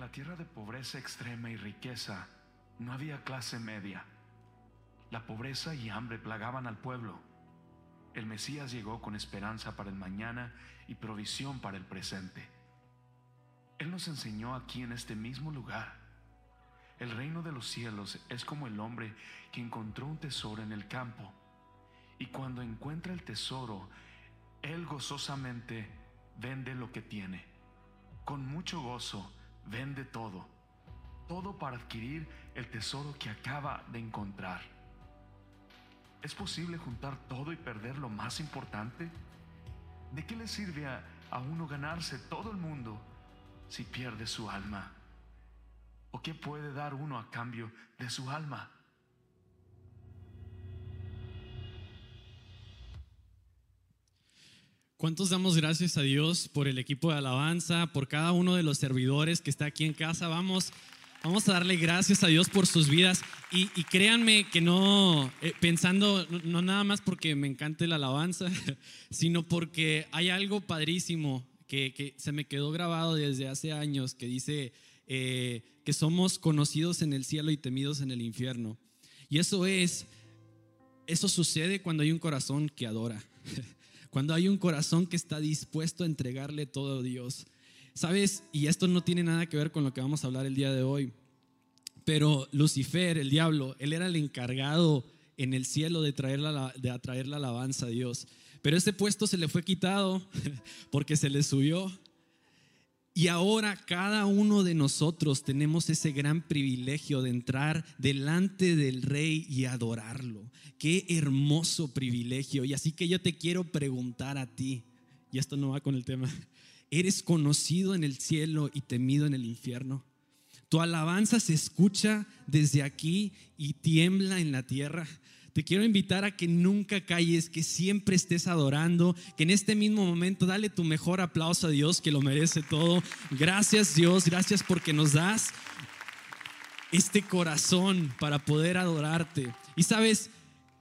En la tierra de pobreza extrema y riqueza no había clase media. La pobreza y hambre plagaban al pueblo. El Mesías llegó con esperanza para el mañana y provisión para el presente. Él nos enseñó aquí en este mismo lugar. El reino de los cielos es como el hombre que encontró un tesoro en el campo. Y cuando encuentra el tesoro, él gozosamente vende lo que tiene. Con mucho gozo vende todo. Todo para adquirir el tesoro que acaba de encontrar. ¿Es posible juntar todo y perder lo más importante? ¿De qué le sirve a, a uno ganarse todo el mundo si pierde su alma? ¿O qué puede dar uno a cambio de su alma? ¿Cuántos damos gracias a Dios por el equipo de alabanza, por cada uno de los servidores que está aquí en casa? Vamos, vamos a darle gracias a Dios por sus vidas. Y, créanme que no, eh, pensando, no, no, nada más porque me encante la alabanza, sino porque hay algo padrísimo que, que se me quedó grabado desde hace años que dice eh, que somos conocidos en el cielo y temidos en el infierno. Y eso es, eso sucede cuando hay un corazón que adora. Cuando hay un corazón que está dispuesto a entregarle todo a Dios. ¿Sabes? Y esto no tiene nada que ver con lo que vamos a hablar el día de hoy. Pero Lucifer, el diablo, él era el encargado en el cielo de, de atraer la alabanza a Dios. Pero ese puesto se le fue quitado porque se le subió y ahora cada uno de nosotros tenemos ese gran privilegio de entrar delante del rey y adorarlo. Qué hermoso privilegio. Y así que yo te quiero preguntar a ti, y esto no va con el tema, ¿eres conocido en el cielo y temido en el infierno? Tu alabanza se escucha desde aquí y tiembla en la tierra. Te quiero invitar a que nunca calles, que siempre estés adorando, que en este mismo momento dale tu mejor aplauso a Dios, que lo merece todo. Gracias Dios, gracias porque nos das este corazón para poder adorarte. Y sabes,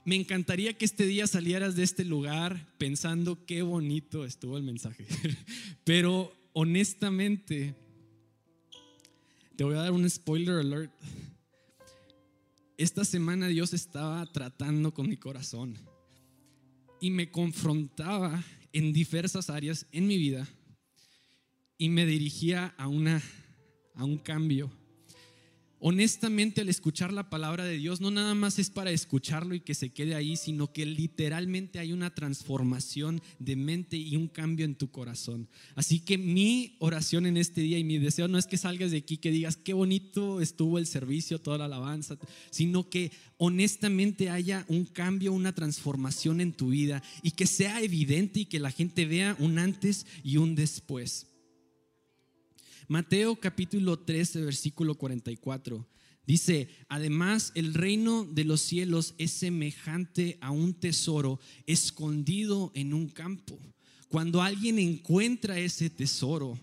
me encantaría que este día salieras de este lugar pensando qué bonito estuvo el mensaje. Pero honestamente, te voy a dar un spoiler alert esta semana Dios estaba tratando con mi corazón y me confrontaba en diversas áreas en mi vida y me dirigía a, una, a un cambio honestamente al escuchar la palabra de Dios no nada más es para escucharlo y que se quede ahí, sino que literalmente hay una transformación de mente y un cambio en tu corazón. Así que mi oración en este día y mi deseo no es que salgas de aquí que digas qué bonito estuvo el servicio, toda la alabanza, sino que honestamente haya un cambio, una transformación en tu vida y que sea evidente y que la gente vea un antes y un después. Mateo capítulo 13, versículo 44. Dice, además el reino de los cielos es semejante a un tesoro escondido en un campo. Cuando alguien encuentra ese tesoro,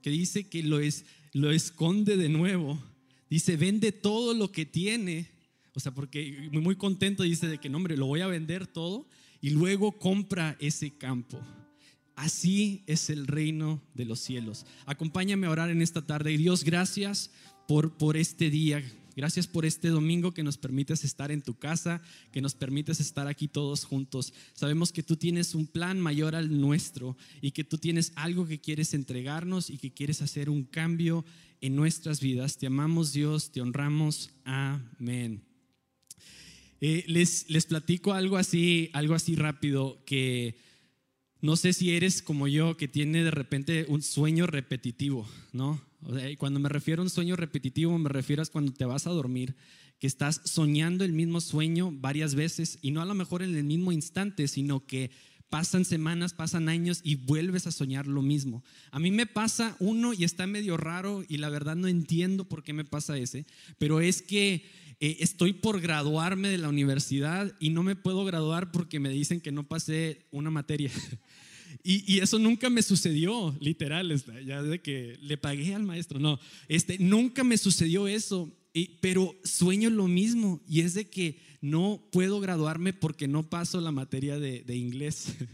que dice que lo, es, lo esconde de nuevo, dice, vende todo lo que tiene, o sea, porque muy contento dice de que, no, hombre, lo voy a vender todo y luego compra ese campo. Así es el reino de los cielos. Acompáñame a orar en esta tarde. Y Dios, gracias por, por este día. Gracias por este domingo que nos permites estar en tu casa, que nos permites estar aquí todos juntos. Sabemos que tú tienes un plan mayor al nuestro y que tú tienes algo que quieres entregarnos y que quieres hacer un cambio en nuestras vidas. Te amamos Dios, te honramos. Amén. Eh, les, les platico algo así, algo así rápido que no sé si eres como yo, que tiene de repente un sueño repetitivo, ¿no? cuando me refiero a un sueño repetitivo, me refiero a cuando te vas a dormir, que estás soñando el mismo sueño varias veces y no a lo mejor en el mismo instante, sino que pasan semanas, pasan años y vuelves a soñar lo mismo. A mí me pasa uno y está medio raro y la verdad no entiendo por qué me pasa ese, pero es que eh, estoy por graduarme de la universidad y no me puedo graduar porque me dicen que no pasé una materia. Y, eso nunca me sucedió, literal, ya de que le pagué al maestro. No, este, nunca me sucedió eso, pero sueño lo mismo y es de que no puedo graduarme porque no paso la materia de, de inglés.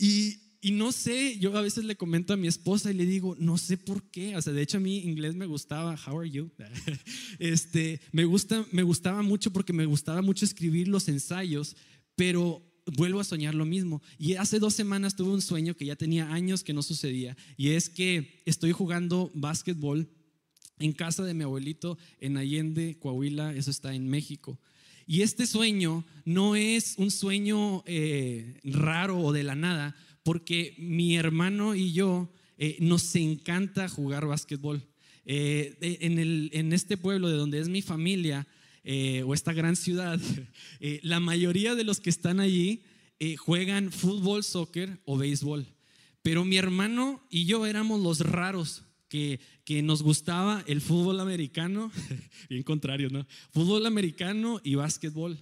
Y y no sé, yo a veces le comento a mi esposa y le digo, no sé por qué, o sea, de hecho a mí inglés me gustaba, how are you? Este, me, gusta, me gustaba mucho porque me gustaba mucho escribir los ensayos, pero vuelvo a soñar lo mismo. Y hace dos semanas tuve un sueño que ya tenía años que no sucedía, y es que estoy jugando básquetbol en casa de mi abuelito en Allende, Coahuila, eso está en México. Y este sueño no es un sueño eh, raro o de la nada, porque mi hermano y yo eh, nos encanta jugar básquetbol. Eh, en, en, este pueblo de donde es mi familia, o esta gran ciudad, la mayoría de los que están allí juegan fútbol, soccer o béisbol. Pero mi hermano y yo éramos los raros que, que nos gustaba el fútbol americano, bien contrario, ¿no? Fútbol americano y básquetbol.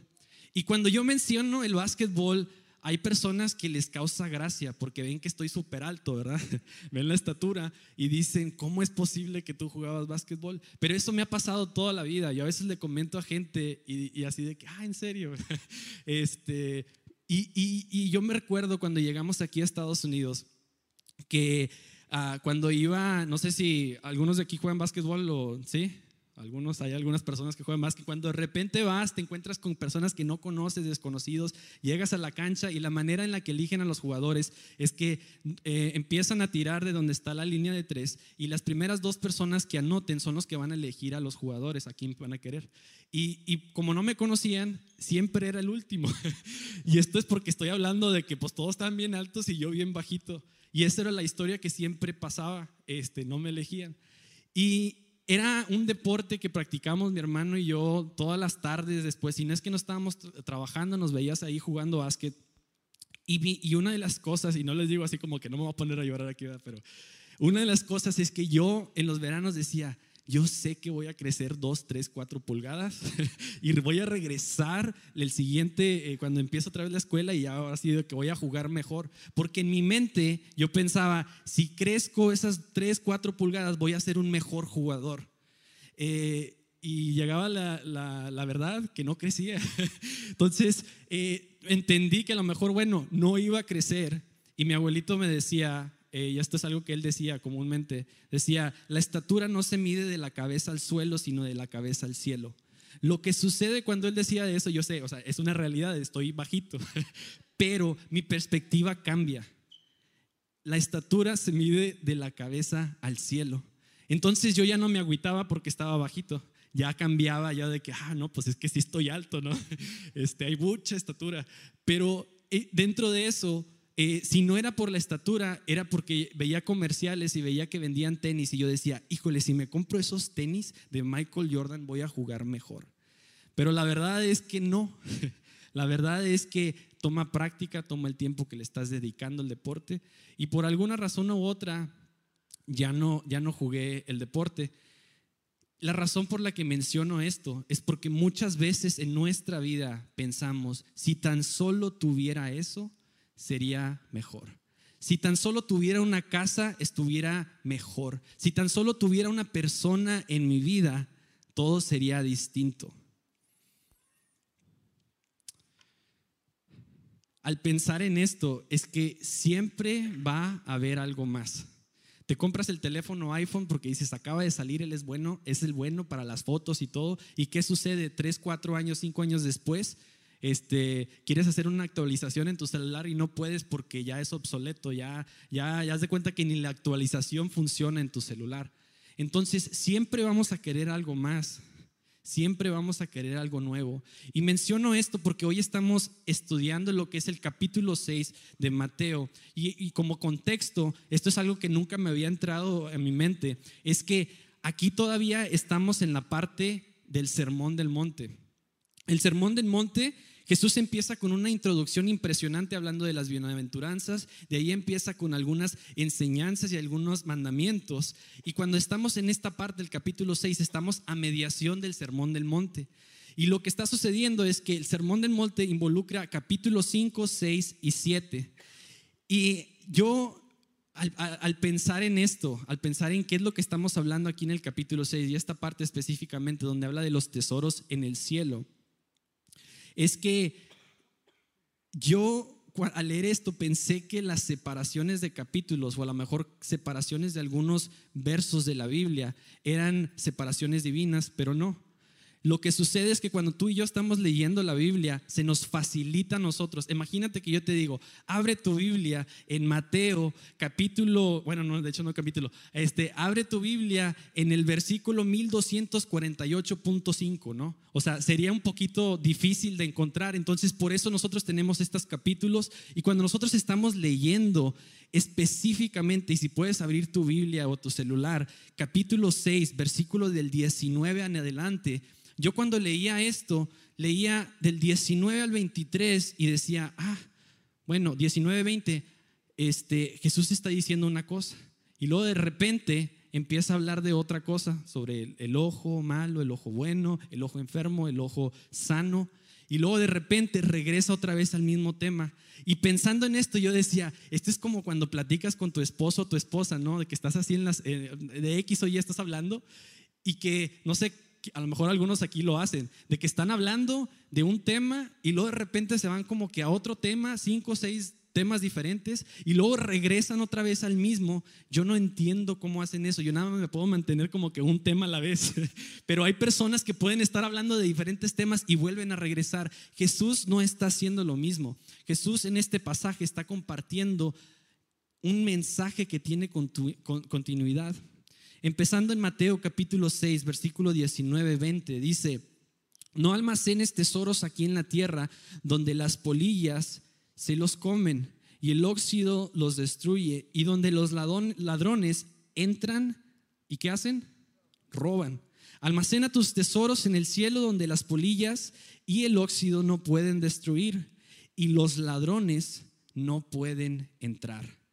Y cuando yo menciono el básquetbol, hay personas que les causa gracia porque ven que estoy súper alto, ¿verdad? ven la estatura y dicen, ¿cómo es posible que tú jugabas básquetbol? Pero eso me ha pasado toda la vida. Yo a veces le comento a gente y, así de que, ah, en serio. este, y, y, yo me recuerdo cuando llegamos aquí a Estados Unidos que Ah, cuando iba, no sé si algunos de aquí juegan básquetbol o sí, algunos, hay algunas personas que juegan básquet. Cuando de repente vas, te encuentras con personas que no conoces, desconocidos, llegas a la cancha y la manera en la que eligen a los jugadores es que eh, empiezan a tirar de donde está la línea de tres y las primeras dos personas que anoten son los que van a elegir a los jugadores, a quién van a querer. Y, y como no me conocían, siempre era el último. y esto es porque estoy hablando de que pues todos están bien altos y yo bien bajito. Y esa era la historia que siempre pasaba, este, no me elegían. Y era un deporte que practicamos mi hermano y yo todas las tardes después, si no es que no estábamos trabajando, nos veías ahí jugando básquet. Y, y una de las cosas, y no les digo así como que no me voy a poner a llorar aquí, pero una de las cosas es que yo en los veranos decía, yo sé que voy a crecer 2, 3, 4 pulgadas y voy a regresar el siguiente, eh, cuando empiezo otra vez la escuela y ya ha sido que voy a jugar mejor. Porque en mi mente yo pensaba, si crezco esas 3, 4 pulgadas, voy a ser un mejor jugador. Eh, y llegaba la, la, verdad que no crecía. Entonces eh, entendí que a lo mejor, bueno, no iba a crecer. Y mi abuelito me decía, eh, y esto es algo que él decía comúnmente, decía, la estatura no se mide de la cabeza al suelo, sino de la cabeza al cielo. Lo que sucede cuando él decía eso, yo sé, o sea, es una realidad, estoy bajito, pero mi perspectiva cambia. La estatura se mide de la cabeza al cielo. Entonces yo ya no me agüitaba porque estaba bajito, ya cambiaba ya de que, ah, no, pues es que sí estoy alto, ¿no? Este, hay mucha estatura, pero eh, dentro de eso eh, si no era por la estatura, era porque veía comerciales y veía que vendían tenis y yo decía, híjole, si me compro esos tenis de Michael Jordan voy a jugar mejor. Pero la verdad es que no. La verdad es que toma práctica, toma el tiempo que le estás dedicando al deporte y por alguna razón u otra ya no, ya no jugué el deporte. La razón por la que menciono esto es porque muchas veces en nuestra vida pensamos, si tan solo tuviera eso, sería mejor. Si tan solo tuviera una casa, estuviera mejor. Si tan solo tuviera una persona en mi vida, todo sería distinto. Al pensar en esto, es que siempre va a haber algo más. Te compras el teléfono iPhone porque dices, acaba de salir, él es bueno, es el bueno para las fotos y todo. ¿Y qué sucede? Tres, cuatro años, cinco años después, este, quieres hacer una actualización en tu celular y no puedes porque ya es obsoleto, ya, ya, ya has de cuenta que ni la actualización funciona en tu celular. Entonces, siempre vamos a querer algo más, siempre vamos a querer algo nuevo. Y menciono esto porque hoy estamos estudiando lo que es el capítulo 6 de Mateo. Y, y como contexto, esto es algo que nunca me había entrado en mi mente, es que aquí todavía estamos en la parte del sermón del monte. El sermón del monte Jesús empieza con una introducción impresionante hablando de las bienaventuranzas, de ahí empieza con algunas enseñanzas y algunos mandamientos. Y cuando estamos en esta parte del capítulo 6, estamos a mediación del Sermón del Monte. Y lo que está sucediendo es que el Sermón del Monte involucra capítulos 5, 6 y 7. Y yo al, pensar en esto, al pensar en qué es lo que estamos hablando aquí en el capítulo 6 y esta parte específicamente donde habla de los tesoros en el cielo, es que yo al leer esto pensé que las separaciones de capítulos o a lo mejor separaciones de algunos versos de la Biblia eran separaciones divinas, pero no. Lo que sucede es que cuando tú y yo estamos leyendo la Biblia, se nos facilita a nosotros. Imagínate que yo te digo, abre tu Biblia en Mateo capítulo, bueno, no, de hecho no capítulo, este, abre tu Biblia en el versículo 1248.5, ¿no? O sea, sería un poquito difícil de encontrar, entonces por eso nosotros tenemos estos capítulos y cuando nosotros estamos leyendo específicamente, y si puedes abrir tu Biblia o tu celular, capítulo 6, versículo del 19 en adelante, yo cuando leía esto, leía del 19 al 23 y decía, ah, bueno, 19, 20, este, Jesús está diciendo una cosa. Y luego de repente empieza a hablar de otra cosa, sobre el, ojo malo, el ojo bueno, el ojo enfermo, el ojo sano. Y luego de repente regresa otra vez al mismo tema. Y pensando en esto, yo decía, esto es como cuando platicas con tu esposo o tu esposa, ¿no? De que estás así en las, eh, de X o Y estás hablando y que, no sé, a lo mejor algunos aquí lo hacen, de que están hablando de un tema y luego de repente se van como que a otro tema, cinco o seis temas diferentes y luego regresan otra vez al mismo. Yo no entiendo cómo hacen eso. Yo nada más me puedo mantener como que un tema a la vez. Pero hay personas que pueden estar hablando de diferentes temas y vuelven a regresar. Jesús no está haciendo lo mismo. Jesús en este pasaje está compartiendo un mensaje que tiene continuidad. Empezando en Mateo capítulo 6, versículo 19, 20, dice, no almacenes tesoros aquí en la tierra donde las polillas se los comen y el óxido los destruye y donde los ladrones entran y ¿qué hacen? Roban. Almacena tus tesoros en el cielo donde las polillas y el óxido no pueden destruir y los ladrones no pueden entrar.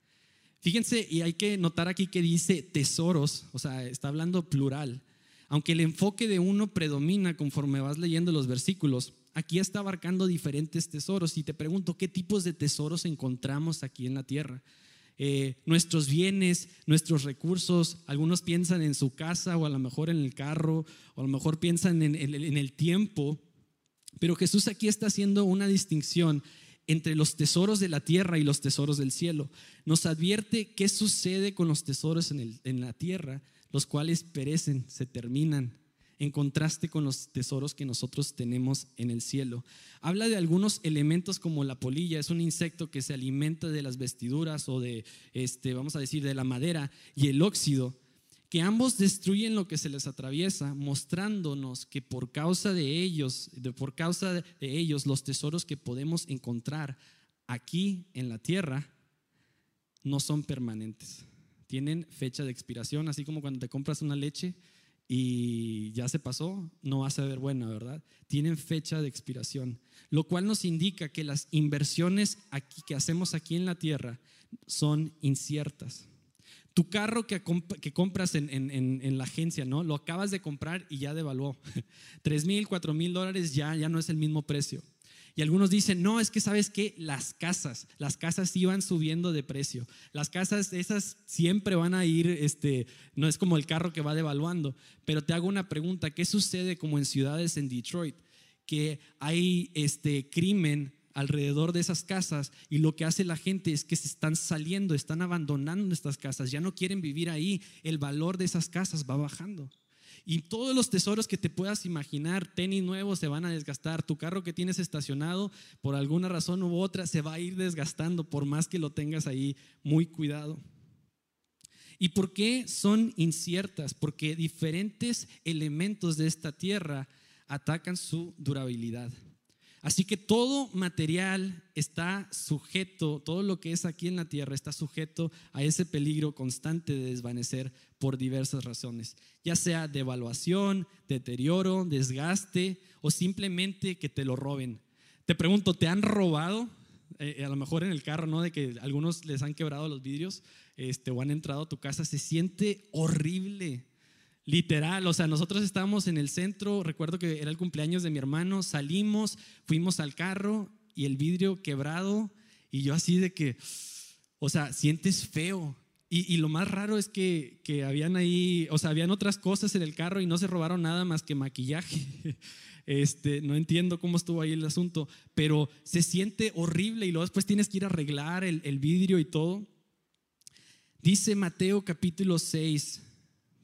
Fíjense, y hay que notar aquí que dice tesoros, o sea, está hablando plural. Aunque el enfoque de uno predomina conforme vas leyendo los versículos, aquí está abarcando diferentes tesoros. Y te pregunto, ¿qué tipos de tesoros encontramos aquí en la tierra? Eh, nuestros bienes, nuestros recursos, algunos piensan en su casa o a lo mejor en el carro, o a lo mejor piensan en el tiempo, pero Jesús aquí está haciendo una distinción entre los tesoros de la tierra y los tesoros del cielo. Nos advierte qué sucede con los tesoros en, en, la tierra, los cuales perecen, se terminan, en contraste con los tesoros que nosotros tenemos en el cielo. Habla de algunos elementos como la polilla, es un insecto que se alimenta de las vestiduras o de, este, vamos a decir, de la madera, y el óxido, que ambos destruyen lo que se les atraviesa, mostrándonos que por causa de ellos, de, por causa de ellos, los tesoros que podemos encontrar aquí en la tierra no son permanentes. Tienen fecha de expiración, así como cuando te compras una leche y ya se pasó, no va a ser buena, ¿verdad? Tienen fecha de expiración, lo cual nos indica que las inversiones que hacemos aquí en la tierra son inciertas. Tu carro que, compras en, la agencia, ¿no? Lo acabas de comprar y ya devaluó. Tres mil, cuatro mil dólares ya, ya no es el mismo precio. Y algunos dicen, no, es que sabes que las casas, las casas iban subiendo de precio. Las casas, esas siempre van a ir, este, no es como el carro que va devaluando. Pero te hago una pregunta, ¿qué sucede como en ciudades en Detroit? Que hay este crimen alrededor de esas casas y lo que hace la gente es que se están saliendo, están abandonando estas casas, ya no quieren vivir ahí, el valor de esas casas va bajando. Y todos los tesoros que te puedas imaginar, tenis nuevos se van a desgastar, tu carro que tienes estacionado por alguna razón u otra se va a ir desgastando por más que lo tengas ahí muy cuidado. ¿Y por qué son inciertas? Porque diferentes elementos de esta tierra atacan su durabilidad. Así que todo material está sujeto, todo lo que es aquí en la tierra está sujeto a ese peligro constante de desvanecer por diversas razones, ya sea devaluación, deterioro, desgaste o simplemente que te lo roben. Te pregunto, ¿te han robado? Eh, a lo mejor en el carro, ¿no? De que algunos les han quebrado los vidrios este, o han entrado a tu casa, se siente horrible Literal, o sea, nosotros estábamos en el centro, recuerdo que era el cumpleaños de mi hermano, salimos, fuimos al carro y el vidrio quebrado y yo así de que, o sea, sientes feo. Y, lo más raro es que, que, habían ahí, o sea, habían otras cosas en el carro y no se robaron nada más que maquillaje. Este, no entiendo cómo estuvo ahí el asunto, pero se siente horrible y luego después tienes que ir a arreglar el, el vidrio y todo. Dice Mateo capítulo 6,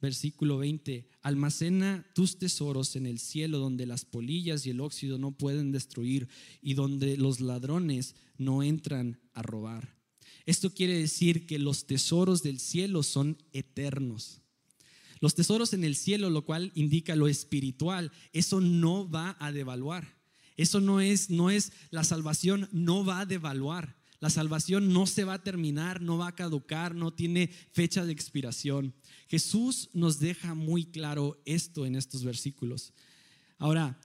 versículo 20, almacena tus tesoros en el cielo donde las polillas y el óxido no pueden destruir y donde los ladrones no entran a robar. Esto quiere decir que los tesoros del cielo son eternos. Los tesoros en el cielo, lo cual indica lo espiritual, eso no va a devaluar. Eso no es, no es la salvación, no va a devaluar. La salvación no se va a terminar, no va a caducar, no tiene fecha de expiración. Jesús nos deja muy claro esto en estos versículos. Ahora,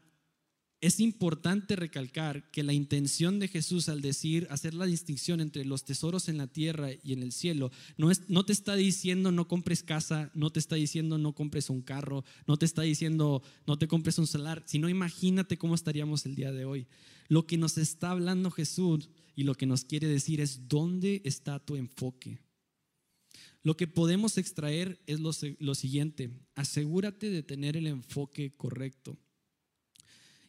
es importante recalcar que la intención de Jesús al decir, hacer la distinción entre los tesoros en la tierra y en el cielo, no, es, no te está diciendo no compres casa, no te está diciendo no compres un carro, no te está diciendo no te compres un celular, sino imagínate cómo estaríamos el día de hoy. Lo que nos está hablando Jesús y lo que nos quiere decir es dónde está tu enfoque. Lo que podemos extraer es lo, lo siguiente, asegúrate de tener el enfoque correcto.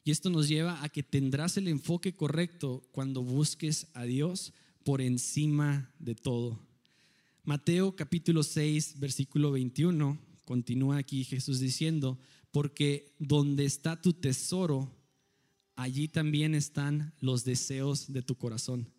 Y esto nos lleva a que tendrás el enfoque correcto cuando busques a Dios por encima de todo. Mateo capítulo 6, versículo 21, continúa aquí Jesús diciendo, porque donde está tu tesoro, allí también están los deseos de tu corazón.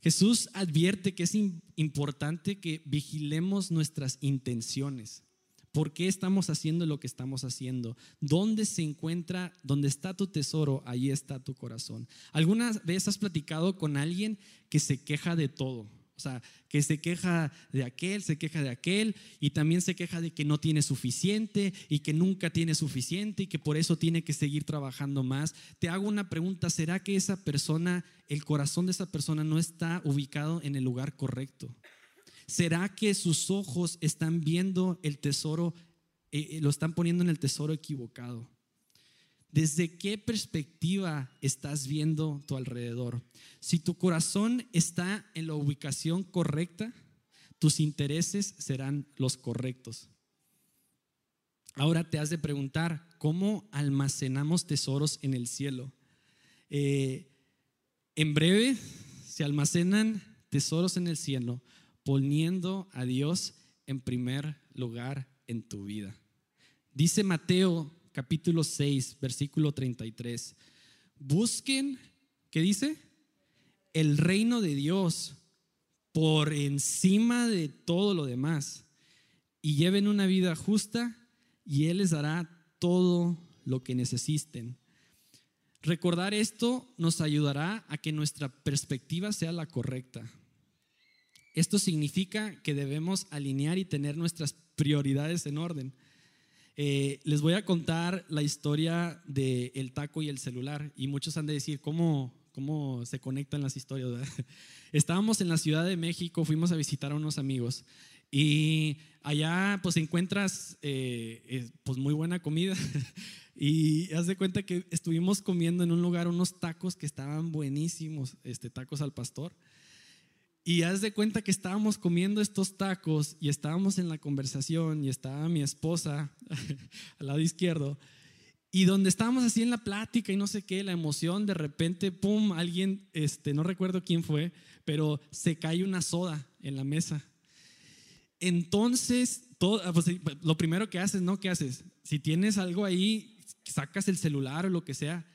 Jesús advierte que es importante que vigilemos nuestras intenciones. ¿Por qué estamos haciendo lo que estamos haciendo? ¿Dónde se encuentra, dónde está tu tesoro? Ahí está tu corazón. ¿Alguna vez has platicado con alguien que se queja de todo? O sea, que se queja de aquel, se queja de aquel y también se queja de que no tiene suficiente y que nunca tiene suficiente y que por eso tiene que seguir trabajando más. Te hago una pregunta, ¿será que esa persona, el corazón de esa persona no está ubicado en el lugar correcto? ¿Será que sus ojos están viendo el tesoro, eh, eh, lo están poniendo en el tesoro equivocado? ¿Desde qué perspectiva estás viendo tu alrededor? Si tu corazón está en la ubicación correcta, tus intereses serán los correctos. Ahora te has de preguntar, ¿cómo almacenamos tesoros en el cielo? Eh, en breve se almacenan tesoros en el cielo poniendo a Dios en primer lugar en tu vida. Dice Mateo capítulo 6, versículo 33. Busquen, ¿qué dice? El reino de Dios por encima de todo lo demás y lleven una vida justa y Él les dará todo lo que necesiten. Recordar esto nos ayudará a que nuestra perspectiva sea la correcta. Esto significa que debemos alinear y tener nuestras prioridades en orden. Eh, les voy a contar la historia del el taco y el celular y muchos han de decir cómo, cómo se conectan las historias. Estábamos en la Ciudad de México, fuimos a visitar a unos amigos y allá pues encuentras eh, eh, pues muy buena comida y haz de cuenta que estuvimos comiendo en un lugar unos tacos que estaban buenísimos, este, tacos al pastor. Y haz de cuenta que estábamos comiendo estos tacos y estábamos en la conversación y estaba mi esposa al lado izquierdo. Y donde estábamos así en la plática y no sé qué, la emoción, de repente, pum, alguien, este, no recuerdo quién fue, pero se cae una soda en la mesa. Entonces, todo, ah, pues, lo primero que haces, ¿no? ¿Qué haces? Si tienes algo ahí, sacas el celular o lo que sea.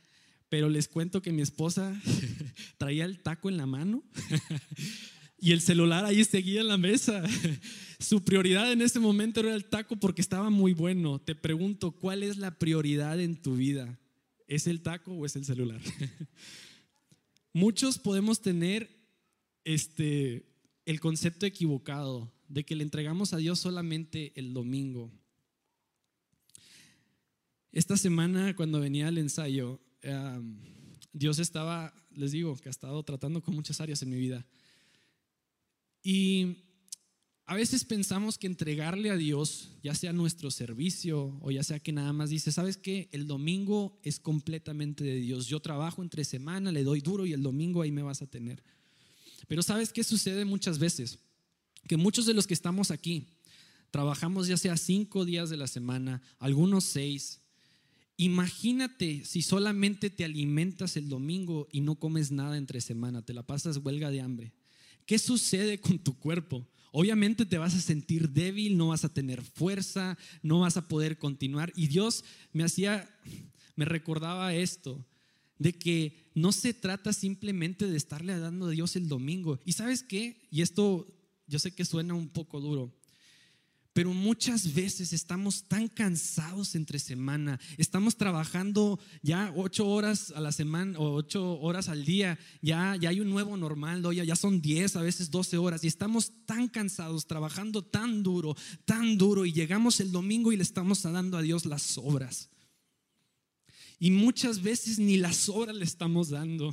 Pero les cuento que mi esposa traía el taco en la mano y el celular ahí seguía en la mesa. Su prioridad en ese momento era el taco porque estaba muy bueno. Te pregunto, ¿cuál es la prioridad en tu vida? ¿Es el taco o es el celular? Muchos podemos tener este el concepto equivocado de que le entregamos a Dios solamente el domingo. Esta semana cuando venía al ensayo, Dios estaba, les digo, que ha estado tratando con muchas áreas en mi vida. Y a veces pensamos que entregarle a Dios, ya sea nuestro servicio o ya sea que nada más dice, ¿sabes qué? El domingo es completamente de Dios. Yo trabajo entre semana, le doy duro y el domingo ahí me vas a tener. Pero ¿sabes qué sucede muchas veces? que muchos de los que estamos aquí trabajamos ya sea cinco días de la semana, algunos seis. Imagínate si solamente te alimentas el domingo y no comes nada entre semana, te la pasas huelga de hambre. ¿Qué sucede con tu cuerpo? Obviamente te vas a sentir débil, no vas a tener fuerza, no vas a poder continuar. Y Dios me hacía, me recordaba esto, de que no se trata simplemente de estarle dando a Dios el domingo. ¿Y sabes qué? Y esto yo sé que suena un poco duro, pero muchas veces estamos tan cansados entre semana, estamos trabajando ya ocho horas a la semana o ocho horas al día, ya, ya hay un nuevo normal, ya, ya son diez, a veces doce horas, y estamos tan cansados, trabajando tan duro, tan duro, y llegamos el domingo y le estamos dando a Dios las obras. Y muchas veces ni las obras le estamos dando.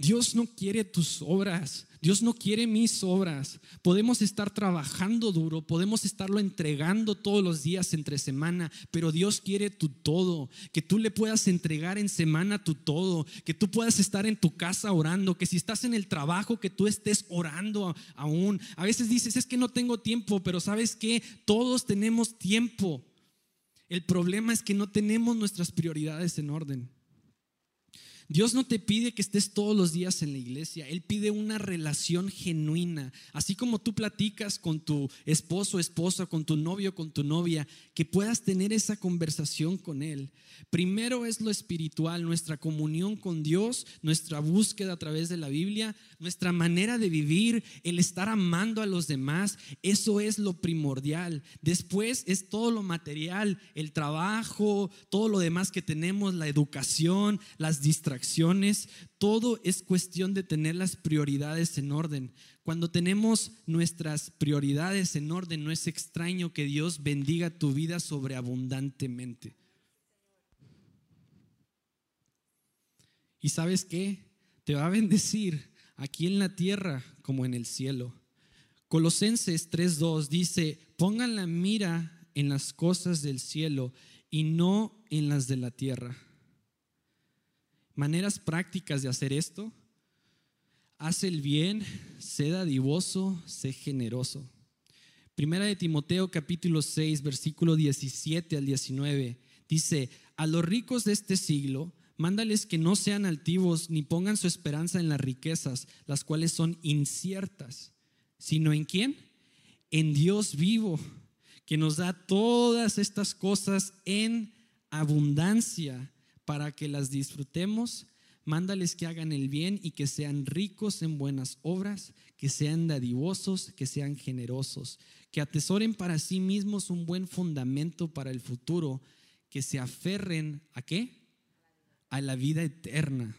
Dios no quiere tus obras. Dios no quiere mis obras. Podemos estar trabajando duro, podemos estarlo entregando todos los días entre semana, pero Dios quiere tu todo, que tú le puedas entregar en semana tu todo, que tú puedas estar en tu casa orando, que si estás en el trabajo, que tú estés orando aún. A veces dices, es que no tengo tiempo, pero sabes que todos tenemos tiempo. El problema es que no tenemos nuestras prioridades en orden. Dios no te pide que estés todos los días en la iglesia, Él pide una relación genuina. Así como tú platicas con tu esposo, esposa, con tu novio, con tu novia, que puedas tener esa conversación con Él. Primero es lo espiritual, nuestra comunión con Dios, nuestra búsqueda a través de la Biblia, nuestra manera de vivir, el estar amando a los demás, eso es lo primordial. Después es todo lo material, el trabajo, todo lo demás que tenemos, la educación, las todo es cuestión de tener las prioridades en orden. Cuando tenemos nuestras prioridades en orden, no es extraño que Dios bendiga tu vida sobreabundantemente. ¿Y sabes qué? Te va a bendecir aquí en la tierra como en el cielo. Colosenses 3.2 dice, pongan la mira en las cosas del cielo y no en las de la tierra. Maneras prácticas de hacer esto. Haz el bien, sé dadivoso, sé generoso. Primera de Timoteo capítulo 6, versículo 17 al 19 dice, a los ricos de este siglo, Mándales que no sean altivos ni pongan su esperanza en las riquezas, las cuales son inciertas, sino en quién? En Dios vivo, que nos da todas estas cosas en abundancia para que las disfrutemos. Mándales que hagan el bien y que sean ricos en buenas obras, que sean dadivosos, que sean generosos, que atesoren para sí mismos un buen fundamento para el futuro, que se aferren a qué? a la vida eterna.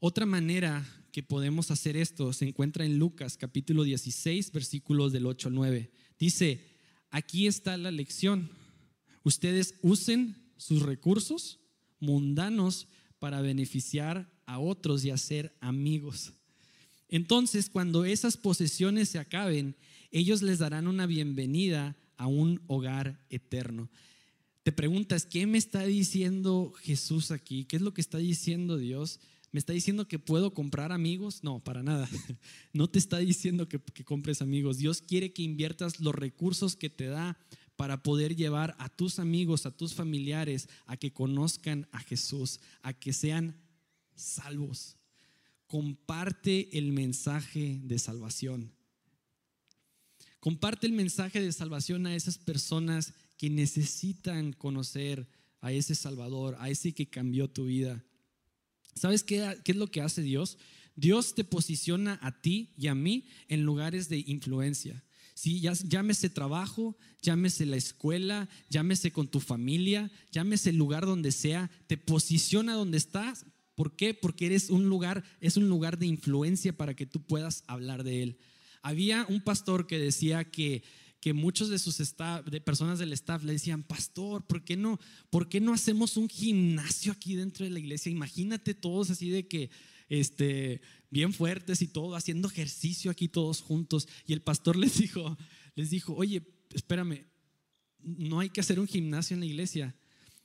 Otra manera que podemos hacer esto se encuentra en Lucas capítulo 16, versículos del 8 al 9. Dice, aquí está la lección. Ustedes usen sus recursos mundanos para beneficiar a otros y hacer amigos. Entonces, cuando esas posesiones se acaben, ellos les darán una bienvenida a un hogar eterno te preguntas, ¿qué me está diciendo Jesús aquí? ¿Qué es lo que está diciendo Dios? ¿Me está diciendo que puedo comprar amigos? No, para nada. No te está diciendo que, compres amigos. Dios quiere que inviertas los recursos que te da para poder llevar a tus amigos, a tus familiares, a que conozcan a Jesús, a que sean salvos. Comparte el mensaje de salvación. Comparte el mensaje de salvación a esas personas que necesitan conocer a ese Salvador, a ese que cambió tu vida. ¿Sabes qué, es lo que hace Dios? Dios te posiciona a ti y a mí en lugares de influencia. Si llámese trabajo, llámese la escuela, llámese con tu familia, llámese el lugar donde sea, te posiciona donde estás. ¿Por qué? Porque eres un lugar, es un lugar de influencia para que tú puedas hablar de él. Había un pastor que decía que que muchos de sus de personas del staff le decían, pastor, ¿por qué no, por qué no hacemos un gimnasio aquí dentro de la iglesia? Imagínate todos así de que, este, bien fuertes y todo, haciendo ejercicio aquí todos juntos. Y el pastor les dijo, les dijo, oye, espérame, no hay que hacer un gimnasio en la iglesia.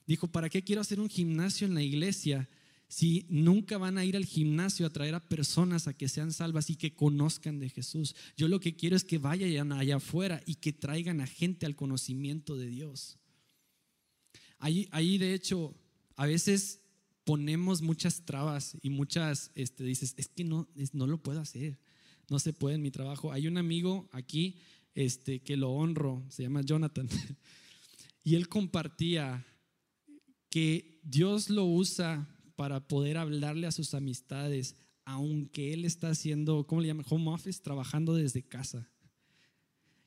Dijo, ¿para qué quiero hacer un gimnasio en la iglesia si nunca van a ir al gimnasio a traer a personas a que sean salvas y que conozcan de Jesús? Yo lo que quiero es que vayan allá afuera y que traigan a gente al conocimiento de Dios. Ahí, ahí de hecho, a veces ponemos muchas trabas y muchas, este, dices, es que no, no lo puedo hacer, no se puede en mi trabajo. Hay un amigo aquí este, que lo honro, se llama Jonathan, y él compartía que Dios lo usa para poder hablarle a sus amistades, aunque él está haciendo, ¿cómo le llaman? Home office, trabajando desde casa.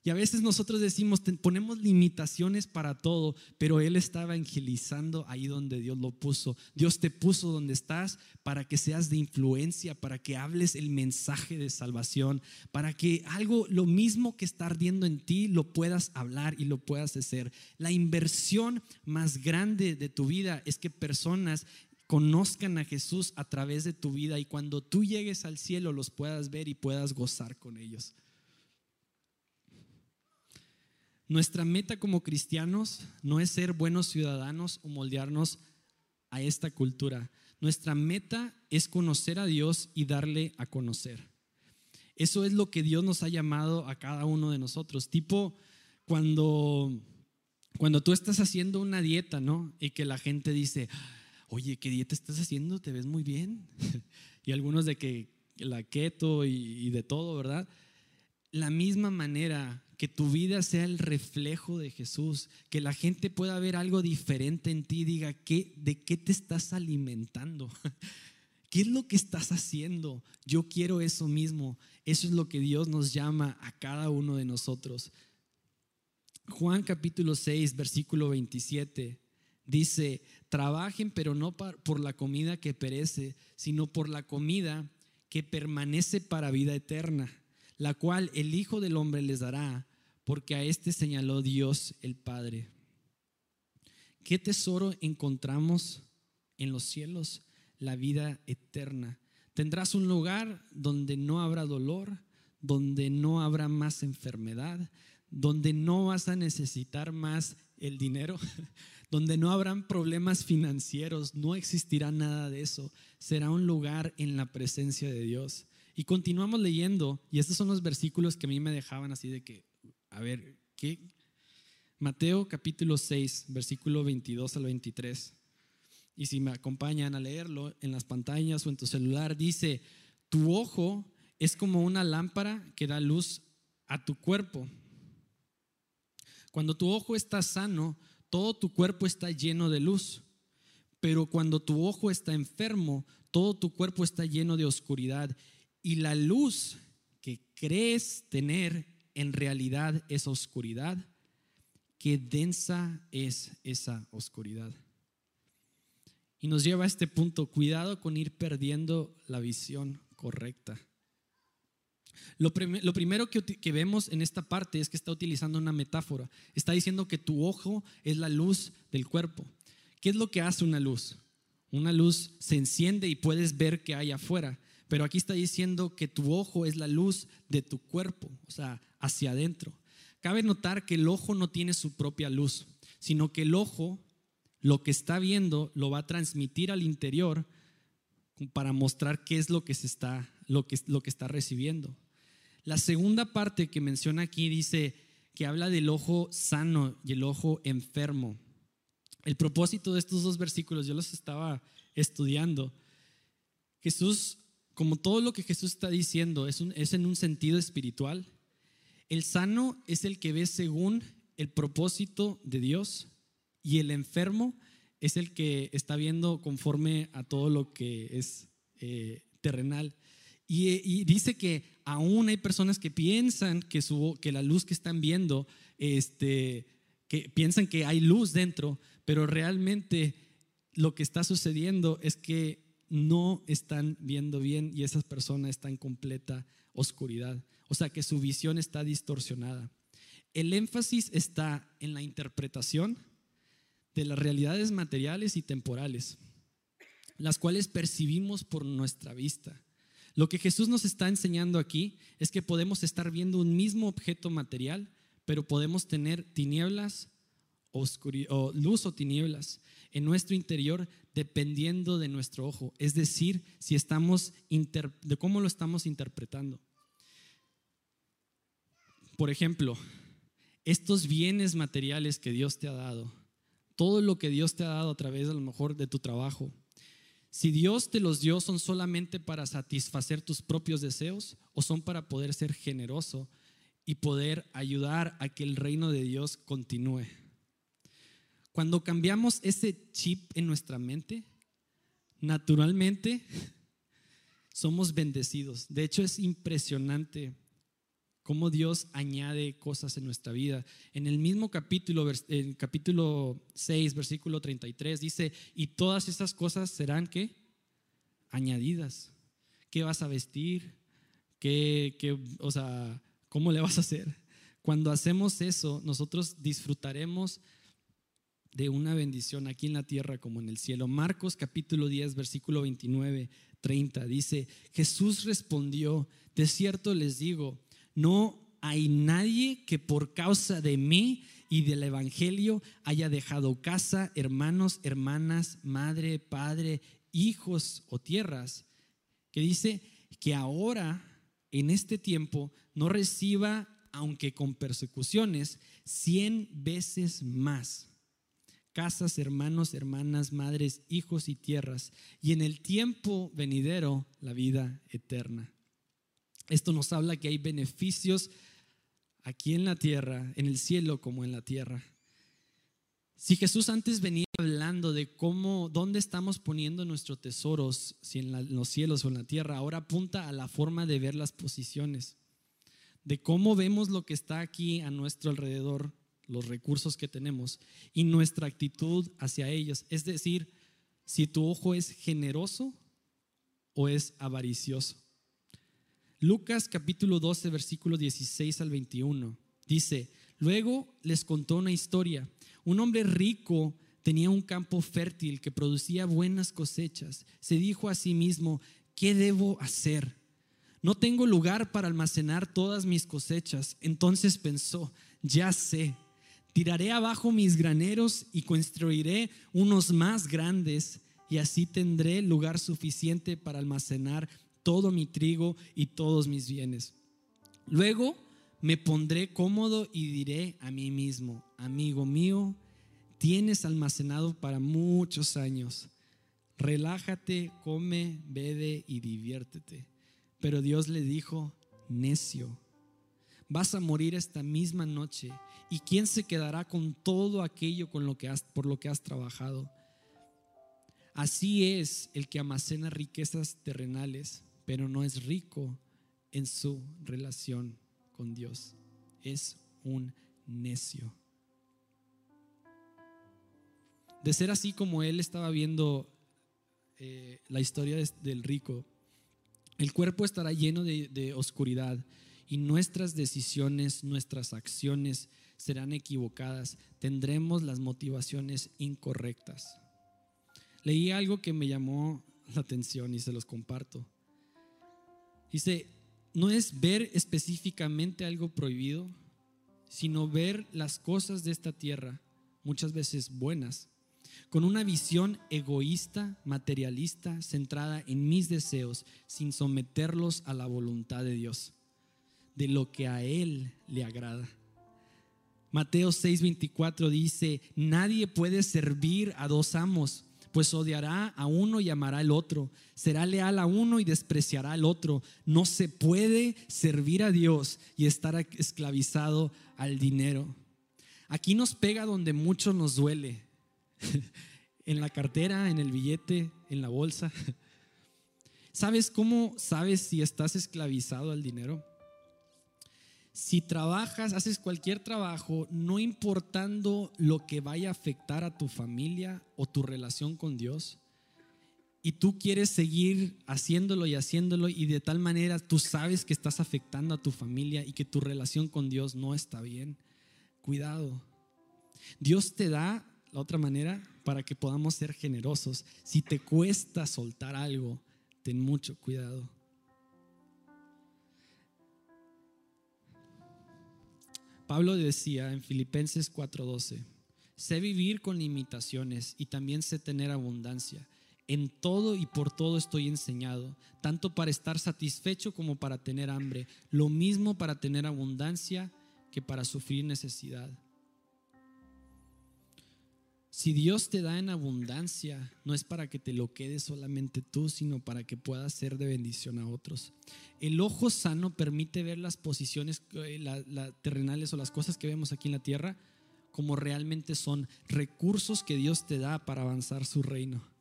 Y a veces nosotros decimos, ponemos limitaciones para todo, pero Él está evangelizando ahí donde Dios lo puso. Dios te puso donde estás para que seas de influencia, para que hables el mensaje de salvación, para que algo, lo mismo que está ardiendo en ti, lo puedas hablar y lo puedas hacer. La inversión más grande de tu vida es que personas conozcan a Jesús a través de tu vida y cuando tú llegues al cielo los puedas ver y puedas gozar con ellos. Nuestra meta como cristianos no es ser buenos ciudadanos o moldearnos a esta cultura. Nuestra meta es conocer a Dios y darle a conocer. Eso es lo que Dios nos ha llamado a cada uno de nosotros. Tipo, cuando, cuando tú estás haciendo una dieta, ¿no? Y que la gente dice, oye, ¿qué dieta estás haciendo? Te ves muy bien. y algunos de que la keto y, y de todo, ¿verdad? La misma manera que tu vida sea el reflejo de Jesús, que la gente pueda ver algo diferente en ti, diga, ¿qué, ¿de qué te estás alimentando? ¿Qué es lo que estás haciendo? Yo quiero eso mismo. Eso es lo que Dios nos llama a cada uno de nosotros. Juan capítulo 6, versículo 27 dice, trabajen pero no por la comida que perece, sino por la comida que permanece para vida eterna, la cual el Hijo del Hombre les dará porque a este señaló Dios el Padre. ¿Qué tesoro encontramos en los cielos? La vida eterna. Tendrás un lugar donde no habrá dolor, donde no habrá más enfermedad, donde no vas a necesitar más el dinero, donde no habrán problemas financieros, no existirá nada de eso. Será un lugar en la presencia de Dios. Y continuamos leyendo, y estos son los versículos que a mí me dejaban así de que, a ver. Mateo capítulo 6, versículo 22 al 23. Y si me acompañan a leerlo en las pantallas o en tu celular, dice, tu ojo es como una lámpara que da luz a tu cuerpo. Cuando tu ojo está sano, todo tu cuerpo está lleno de luz. Pero cuando tu ojo está enfermo, todo tu cuerpo está lleno de oscuridad. Y la luz que crees tener en realidad esa oscuridad, qué densa es esa oscuridad. Y nos lleva a este punto, cuidado con ir perdiendo la visión correcta. Lo, primero que, que, vemos en esta parte es que está utilizando una metáfora. Está diciendo que tu ojo es la luz del cuerpo. ¿Qué es lo que hace una luz? Una luz se enciende y puedes ver qué hay afuera. Pero aquí está diciendo que tu ojo es la luz de tu cuerpo, o sea, hacia adentro. Cabe notar que el ojo no tiene su propia luz, sino que el ojo, lo que está viendo, lo va a transmitir al interior para mostrar qué es lo que se está, lo que, lo que está recibiendo. La segunda parte que menciona aquí dice que habla del ojo sano y el ojo enfermo. El propósito de estos dos versículos, yo los estaba estudiando. Jesús como todo lo que Jesús está diciendo es, en un sentido espiritual, el sano es el que ve según el propósito de Dios y el enfermo es el que está viendo conforme a todo lo que es eh, terrenal. Y, dice que aún hay personas que piensan que la luz que están viendo, este, que piensan que hay luz dentro, pero realmente lo que está sucediendo es que no están viendo bien y esas personas están en completa oscuridad. O sea que su visión está distorsionada. El énfasis está en la interpretación de las realidades materiales y temporales, las cuales percibimos por nuestra vista. Lo que Jesús nos está enseñando aquí es que podemos estar viendo un mismo objeto material, pero podemos tener tinieblas o luz o tinieblas en nuestro interior dependiendo de nuestro ojo, es decir, si estamos de cómo lo estamos interpretando. Por ejemplo, estos bienes materiales que Dios te ha dado, todo lo que Dios te ha dado a través a lo mejor de tu trabajo, si Dios te los dio, ¿son solamente para satisfacer tus propios deseos o son para poder ser generoso y poder ayudar a que el reino de Dios continúe? Cuando cambiamos ese chip en nuestra mente, naturalmente somos bendecidos. De hecho, es impresionante cómo Dios añade cosas en nuestra vida. En el mismo capítulo, en capítulo 6, versículo 33, dice, y todas esas cosas serán ¿qué? añadidas. ¿Qué vas a vestir? ¿Qué, qué, o sea, ¿cómo le vas a hacer? Cuando hacemos eso, nosotros disfrutaremos de una bendición aquí en la tierra como en el cielo. Marcos capítulo 10, versículo 29, 30 dice, Jesús respondió, de cierto les digo, no hay nadie que por causa de mí y del Evangelio haya dejado casa, hermanos, hermanas, madre, padre, hijos o tierras, que dice que ahora, en este tiempo, no reciba, aunque con persecuciones, cien veces más casas, hermanos, hermanas, madres, hijos y tierras, y en el tiempo venidero la vida eterna. Esto nos habla que hay beneficios aquí en la tierra, en el cielo como en la tierra. Si Jesús antes venía hablando de cómo, dónde estamos poniendo nuestros tesoros, si en, los cielos o en la tierra, ahora apunta a la forma de ver las posiciones, de cómo vemos lo que está aquí a nuestro alrededor los recursos que tenemos y nuestra actitud hacia ellos. Es decir, si tu ojo es generoso o es avaricioso. Lucas capítulo 12, versículo 16 al 21 dice, luego les contó una historia. Un hombre rico tenía un campo fértil que producía buenas cosechas. Se dijo a sí mismo, ¿qué debo hacer? No tengo lugar para almacenar todas mis cosechas. Entonces pensó, ya sé Tiraré abajo mis graneros y construiré unos más grandes y así tendré lugar suficiente para almacenar todo mi trigo y todos mis bienes. Luego me pondré cómodo y diré a mí mismo, amigo mío, tienes almacenado para muchos años. Relájate, come, bebe y diviértete. Pero Dios le dijo, necio, vas a morir esta misma noche ¿Y quién se quedará con todo aquello con lo que has, por lo que has trabajado? Así es el que almacena riquezas terrenales, pero no es rico en su relación con Dios. Es un necio. De ser así como él estaba viendo eh, la historia del rico, el cuerpo estará lleno de, de oscuridad y nuestras decisiones, nuestras acciones, serán equivocadas, tendremos las motivaciones incorrectas. Leí algo que me llamó la atención y se los comparto. Dice, no es ver específicamente algo prohibido, sino ver las cosas de esta tierra, muchas veces buenas, con una visión egoísta, materialista, centrada en mis deseos, sin someterlos a la voluntad de Dios, de lo que a Él le agrada. Mateo 6:24 dice, nadie puede servir a dos amos, pues odiará a uno y amará al otro, será leal a uno y despreciará al otro. No se puede servir a Dios y estar esclavizado al dinero. Aquí nos pega donde mucho nos duele, en la cartera, en el billete, en la bolsa. ¿Sabes cómo sabes si estás esclavizado al dinero? Si trabajas, haces cualquier trabajo, no importando lo que vaya a afectar a tu familia o tu relación con Dios, y tú quieres seguir haciéndolo y haciéndolo y de tal manera tú sabes que estás afectando a tu familia y que tu relación con Dios no está bien, cuidado. Dios te da la otra manera para que podamos ser generosos. Si te cuesta soltar algo, ten mucho cuidado. Pablo decía en Filipenses 4:12, sé vivir con limitaciones y también sé tener abundancia. En todo y por todo estoy enseñado, tanto para estar satisfecho como para tener hambre, lo mismo para tener abundancia que para sufrir necesidad. Si Dios te da en abundancia, no es para que te lo quedes solamente tú, sino para que puedas ser de bendición a otros. El ojo sano permite ver las posiciones eh, terrenales o las cosas que vemos aquí en la tierra como realmente son recursos que Dios te da para avanzar su reino.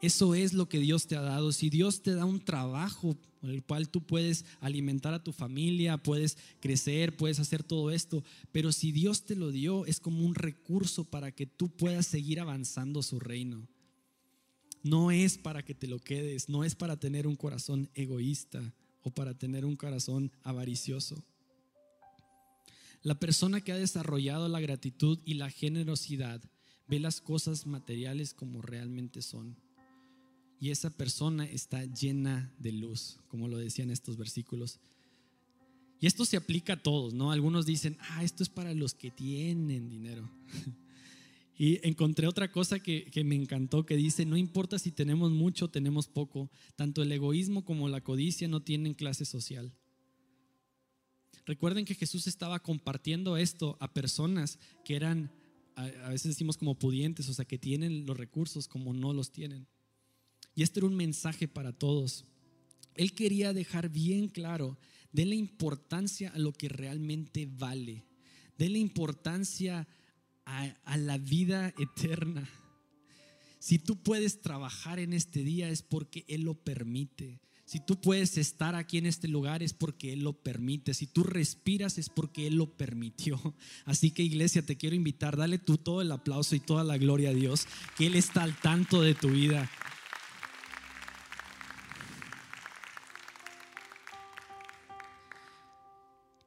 Eso es lo que Dios te ha dado. Si Dios te da un trabajo con el cual tú puedes alimentar a tu familia, puedes crecer, puedes hacer todo esto, pero si Dios te lo dio, es como un recurso para que tú puedas seguir avanzando su reino. No es para que te lo quedes, no es para tener un corazón egoísta o para tener un corazón avaricioso. La persona que ha desarrollado la gratitud y la generosidad ve las cosas materiales como realmente son y esa persona está llena de luz, como lo decían estos versículos. Y esto se aplica a todos, ¿no? Algunos dicen, ah, esto es para los que tienen dinero. y encontré otra cosa que, que, me encantó, que dice, no importa si tenemos mucho o tenemos poco, tanto el egoísmo como la codicia no tienen clase social. Recuerden que Jesús estaba compartiendo esto a personas que eran, a veces decimos como pudientes, o sea, que tienen los recursos como no los tienen. Y este era un mensaje para todos. Él quería dejar bien claro de la importancia a lo que realmente vale, de la importancia a, a la vida eterna. Si tú puedes trabajar en este día es porque Él lo permite. Si tú puedes estar aquí en este lugar es porque Él lo permite. Si tú respiras es porque Él lo permitió. Así que iglesia, te quiero invitar, dale tú todo el aplauso y toda la gloria a Dios, que Él está al tanto de tu vida.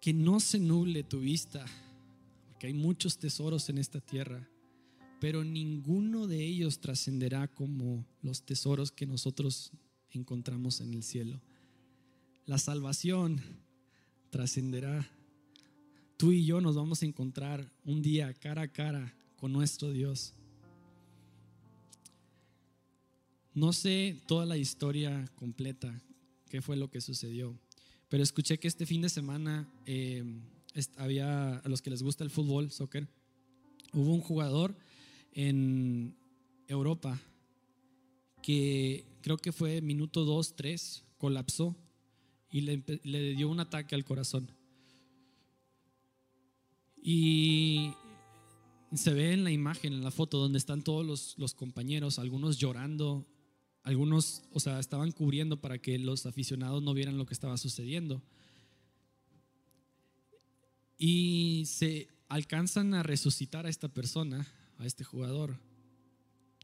Que no se nuble tu vista, porque hay muchos tesoros en esta tierra, pero ninguno de ellos trascenderá como los tesoros que nosotros encontramos en el cielo. La salvación trascenderá. Tú y yo nos vamos a encontrar un día cara a cara con nuestro Dios. No sé toda la historia completa, qué fue lo que sucedió. Pero escuché que este fin de semana eh, había, a los que les gusta el fútbol, soccer, hubo un jugador en Europa que creo que fue minuto 2, 3, colapsó y le, dio un ataque al corazón. Y se ve en la imagen, en la foto, donde están todos los, compañeros, algunos llorando, algunos, o sea, estaban cubriendo para que los aficionados no vieran lo que estaba sucediendo. Y se alcanzan a resucitar a esta persona, a este jugador.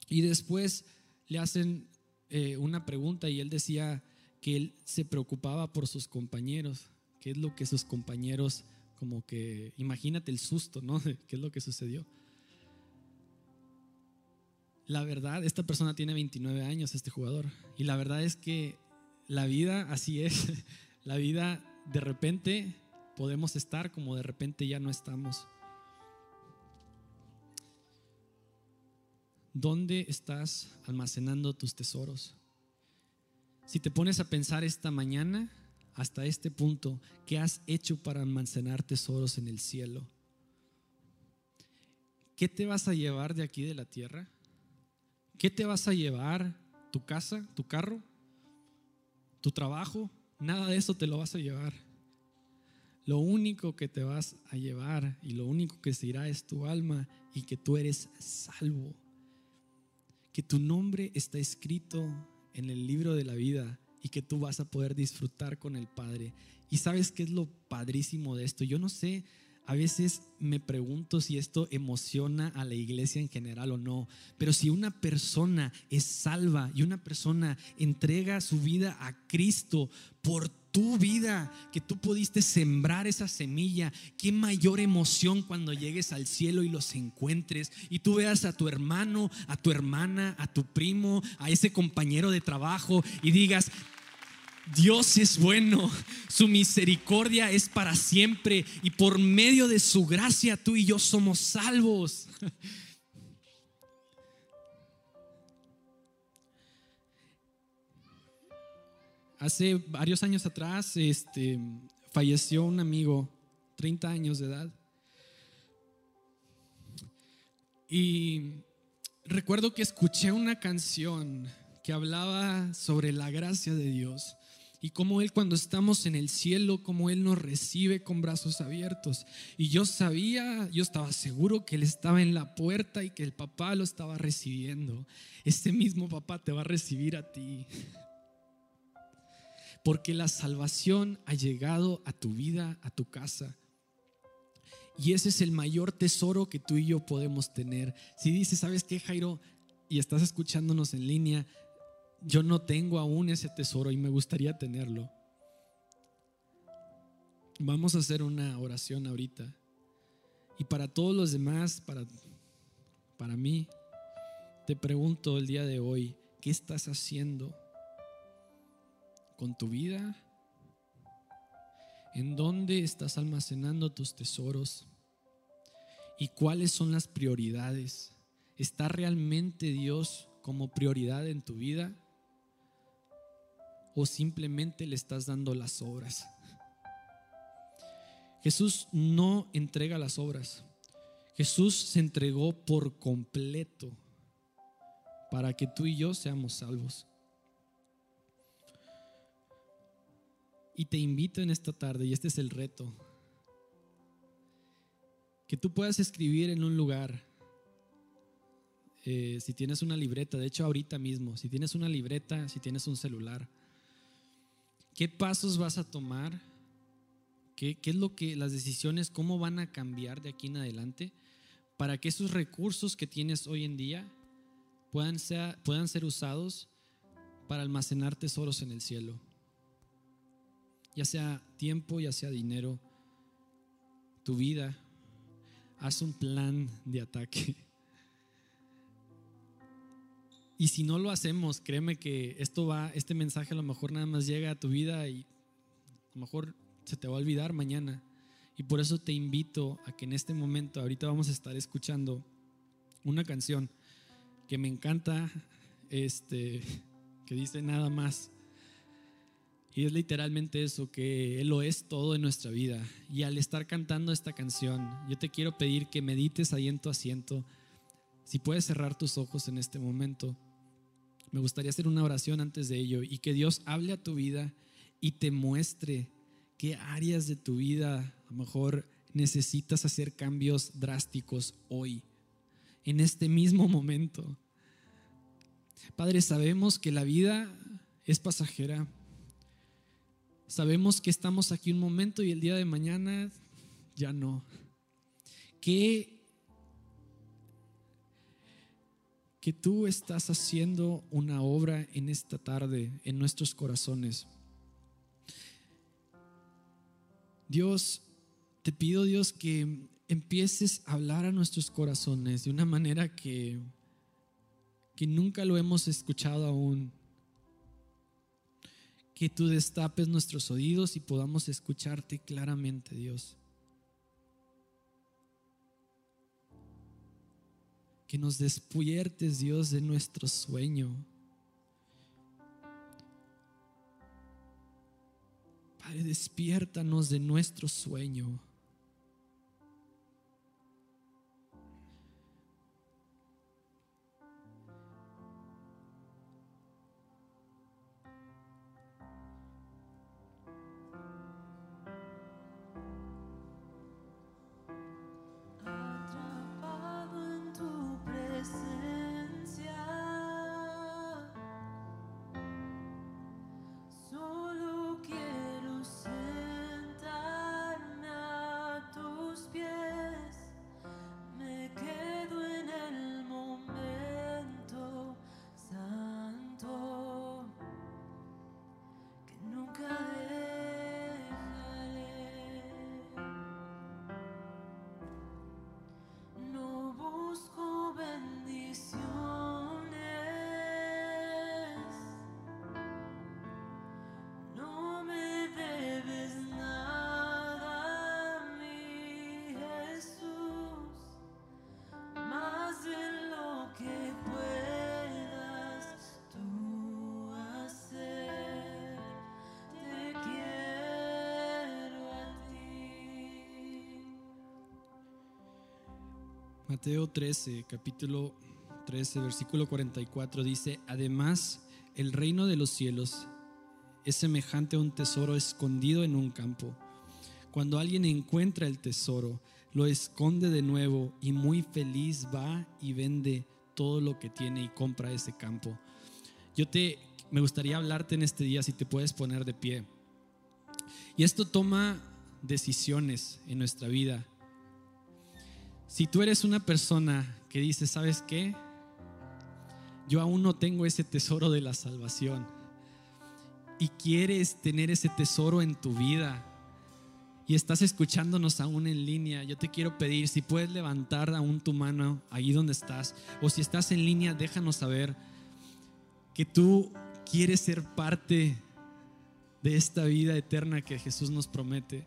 Y después le hacen eh, una pregunta y él decía que él se preocupaba por sus compañeros, qué es lo que sus compañeros, como que, imagínate el susto, ¿no? ¿Qué es lo que sucedió? La verdad, esta persona tiene 29 años, este jugador, y la verdad es que la vida así es. La vida de repente podemos estar como de repente ya no estamos. ¿Dónde estás almacenando tus tesoros? Si te pones a pensar esta mañana, hasta este punto, ¿qué has hecho para almacenar tesoros en el cielo? ¿Qué te vas a llevar de aquí de la tierra? ¿Qué te vas a llevar? ¿Tu casa? ¿Tu carro? ¿Tu trabajo? Nada de eso te lo vas a llevar. Lo único que te vas a llevar y lo único que se irá es tu alma y que tú eres salvo. Que tu nombre está escrito en el libro de la vida y que tú vas a poder disfrutar con el Padre. Y sabes qué es lo padrísimo de esto. Yo no sé a veces me pregunto si esto emociona a la iglesia en general o no, pero si una persona es salva y una persona entrega su vida a Cristo por tu vida, que tú pudiste sembrar esa semilla, qué mayor emoción cuando llegues al cielo y los encuentres y tú veas a tu hermano, a tu hermana, a tu primo, a ese compañero de trabajo y digas, Dios es bueno, su misericordia es para siempre y por medio de su gracia tú y yo somos salvos. Hace varios años atrás este, falleció un amigo, 30 años de edad. Y recuerdo que escuché una canción que hablaba sobre la gracia de Dios y cómo Él cuando estamos en el cielo, cómo Él nos recibe con brazos abiertos. Y yo sabía, yo estaba seguro que Él estaba en la puerta y que el papá lo estaba recibiendo. Este mismo papá te va a recibir a ti. Porque la salvación ha llegado a tu vida, a tu casa. Y ese es el mayor tesoro que tú y yo podemos tener. Si dices, ¿sabes qué, Jairo? Y estás escuchándonos en línea, yo no tengo aún ese tesoro y me gustaría tenerlo. Vamos a hacer una oración ahorita. Y para todos los demás, para, para mí, te pregunto el día de hoy, ¿qué estás haciendo con tu vida? ¿En dónde estás almacenando tus tesoros? ¿Y cuáles son las prioridades? ¿Está realmente Dios como prioridad en tu vida? O simplemente le estás dando las obras. Jesús no entrega las obras. Jesús se entregó por completo para que tú y yo seamos salvos. Y te invito en esta tarde, y este es el reto, que tú puedas escribir en un lugar, eh, si tienes una libreta, de hecho ahorita mismo, si tienes una libreta, si tienes un celular, ¿Qué pasos vas a tomar? ¿Qué, es lo que las decisiones, cómo van a cambiar de aquí en adelante para que esos recursos que tienes hoy en día puedan ser, puedan ser usados para almacenar tesoros en el cielo? Ya sea tiempo, ya sea dinero, tu vida. Haz un plan de ataque. Y si no lo hacemos, créeme que esto va, este mensaje a lo mejor nada más llega a tu vida y a lo mejor se te va a olvidar mañana. Y por eso te invito a que en este momento, ahorita vamos a estar escuchando una canción que me encanta, este, que dice nada más. Y es literalmente eso, que Él lo es todo en nuestra vida. Y al estar cantando esta canción, yo te quiero pedir que medites ahí en tu asiento. Si puedes cerrar tus ojos en este momento me gustaría hacer una oración antes de ello y que Dios hable a tu vida y te muestre qué áreas de tu vida a lo mejor necesitas hacer cambios drásticos hoy, en este mismo momento. Padre, sabemos que la vida es pasajera. Sabemos que estamos aquí un momento y el día de mañana ya no. ¿Qué que tú estás haciendo una obra en esta tarde en nuestros corazones. Dios, te pido Dios que empieces a hablar a nuestros corazones de una manera que, que nunca lo hemos escuchado aún. Que tú destapes nuestros oídos y podamos escucharte claramente, Dios. Que nos despiertes, Dios, de nuestro sueño. Padre, despiértanos de nuestro sueño. Mateo 13, capítulo 13, versículo 44 dice, además el reino de los cielos es semejante a un tesoro escondido en un campo. Cuando alguien encuentra el tesoro, lo esconde de nuevo y muy feliz va y vende todo lo que tiene y compra ese campo. Yo te me gustaría hablarte en este día si te puedes poner de pie. Y esto toma decisiones en nuestra vida. Si tú eres una persona que dice, ¿sabes qué? Yo aún no tengo ese tesoro de la salvación y quieres tener ese tesoro en tu vida y estás escuchándonos aún en línea, yo te quiero pedir si puedes levantar aún tu mano ahí donde estás o si estás en línea, déjanos saber que tú quieres ser parte de esta vida eterna que Jesús nos promete.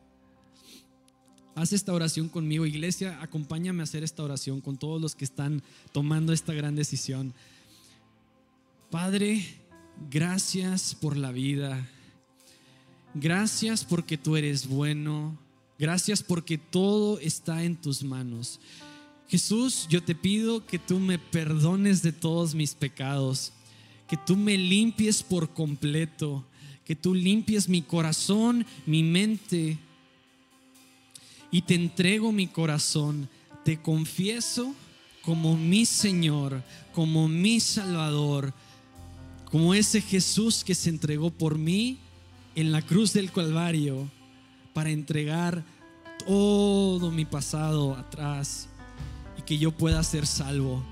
Haz esta oración conmigo, iglesia, acompáñame a hacer esta oración con todos los que están tomando esta gran decisión. Padre, gracias por la vida. Gracias porque tú eres bueno. Gracias porque todo está en tus manos. Jesús, yo te pido que tú me perdones de todos mis pecados, que tú me limpies por completo, que tú limpies mi corazón, mi mente y te entrego mi corazón. Te confieso como mi Señor, como mi Salvador, como ese Jesús que se entregó por mí en la cruz del Calvario para entregar todo mi pasado atrás y que yo pueda ser salvo.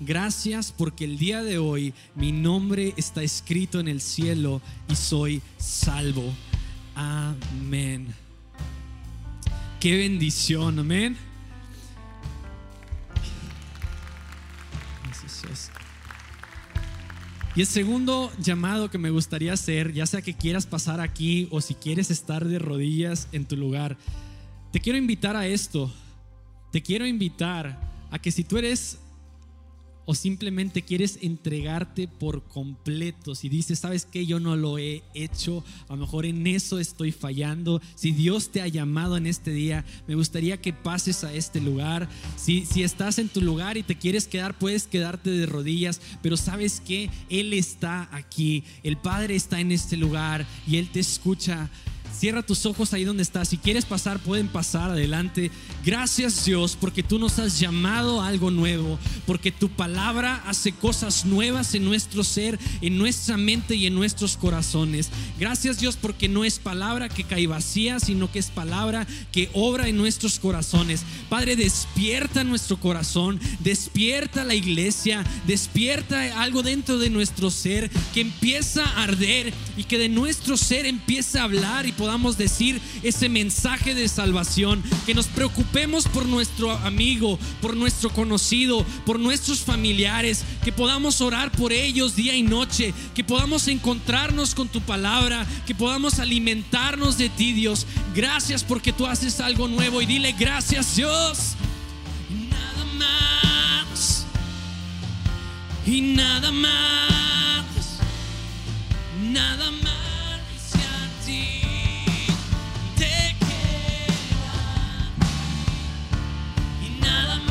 Gracias porque el día de hoy mi nombre está escrito en el cielo y soy salvo. Amén. Qué bendición, amén. Y el segundo llamado que me gustaría hacer, ya sea que quieras pasar aquí o si quieres estar de rodillas en tu lugar, te quiero invitar a esto. Te quiero invitar a que si tú eres o simplemente quieres entregarte por completo, si dices, sabes que yo no lo he hecho, a lo mejor en eso estoy fallando, si Dios te ha llamado en este día, me gustaría que pases a este lugar. Si, si estás en tu lugar y te quieres quedar, puedes quedarte de rodillas, pero sabes que Él está aquí, el Padre está en este lugar y Él te escucha. Cierra tus ojos ahí donde estás. Si quieres pasar, pueden pasar adelante. Gracias Dios porque tú nos has llamado a algo nuevo, porque tu palabra hace cosas nuevas en nuestro ser, en nuestra mente y en nuestros corazones. Gracias Dios porque no es palabra que cae vacía, sino que es palabra que obra en nuestros corazones. Padre, despierta nuestro corazón, despierta la iglesia, despierta algo dentro de nuestro ser que empieza a arder y que de nuestro ser empieza a hablar podamos decir ese mensaje de salvación, que nos preocupemos por nuestro amigo, por nuestro conocido, por nuestros familiares, que podamos orar por ellos día y noche, que podamos encontrarnos con tu palabra, que podamos alimentarnos de ti, Dios. Gracias porque tú haces algo nuevo y dile gracias, Dios. Nada más. Y nada más. Nada más. not a